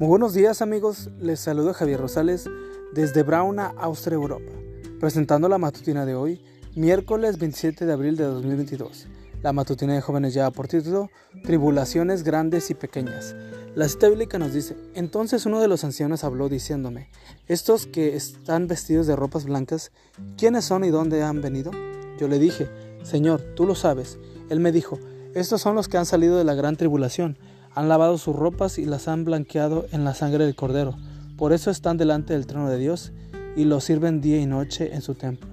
Muy buenos días amigos, les saludo Javier Rosales desde Brauna, Austria, Europa, presentando la matutina de hoy, miércoles 27 de abril de 2022. La matutina de jóvenes ya por título Tribulaciones grandes y pequeñas. La cita bíblica nos dice, entonces uno de los ancianos habló diciéndome, estos que están vestidos de ropas blancas, ¿quiénes son y dónde han venido? Yo le dije, Señor, tú lo sabes. Él me dijo, estos son los que han salido de la gran tribulación han lavado sus ropas y las han blanqueado en la sangre del Cordero. Por eso están delante del trono de Dios y lo sirven día y noche en su templo.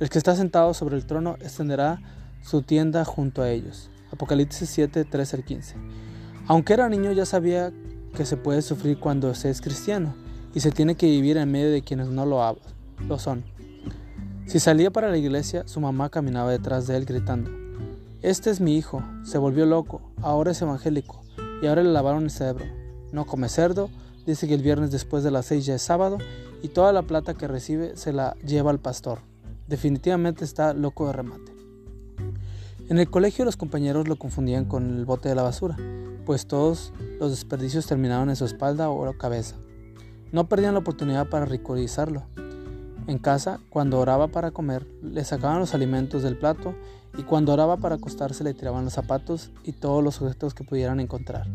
El que está sentado sobre el trono extenderá su tienda junto a ellos. Apocalipsis 7, 13 al 15. Aunque era niño ya sabía que se puede sufrir cuando se es cristiano y se tiene que vivir en medio de quienes no lo, lo son. Si salía para la iglesia, su mamá caminaba detrás de él gritando, Este es mi hijo, se volvió loco, ahora es evangélico, y ahora le lavaron el cerebro. No come cerdo, dice que el viernes después de las seis ya es sábado y toda la plata que recibe se la lleva al pastor. Definitivamente está loco de remate. En el colegio los compañeros lo confundían con el bote de la basura, pues todos los desperdicios terminaban en su espalda o cabeza. No perdían la oportunidad para ridiculizarlo. En casa, cuando oraba para comer, le sacaban los alimentos del plato y cuando oraba para acostarse le tiraban los zapatos y todos los objetos que pudieran encontrar.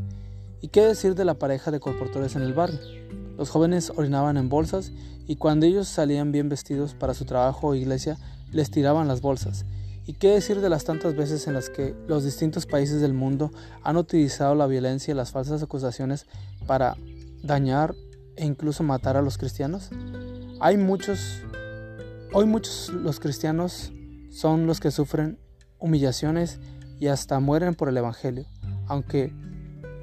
¿Y qué decir de la pareja de colportores en el barrio? Los jóvenes orinaban en bolsas y cuando ellos salían bien vestidos para su trabajo o iglesia, les tiraban las bolsas. ¿Y qué decir de las tantas veces en las que los distintos países del mundo han utilizado la violencia y las falsas acusaciones para dañar e incluso matar a los cristianos? Hay muchos, hoy muchos los cristianos son los que sufren humillaciones y hasta mueren por el Evangelio. Aunque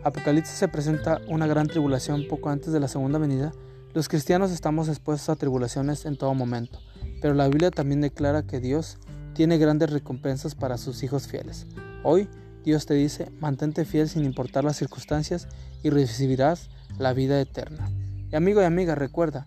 Apocalipsis se presenta una gran tribulación poco antes de la segunda venida, los cristianos estamos expuestos a tribulaciones en todo momento, pero la Biblia también declara que Dios tiene grandes recompensas para sus hijos fieles. Hoy Dios te dice, mantente fiel sin importar las circunstancias y recibirás la vida eterna. Y amigo y amiga, recuerda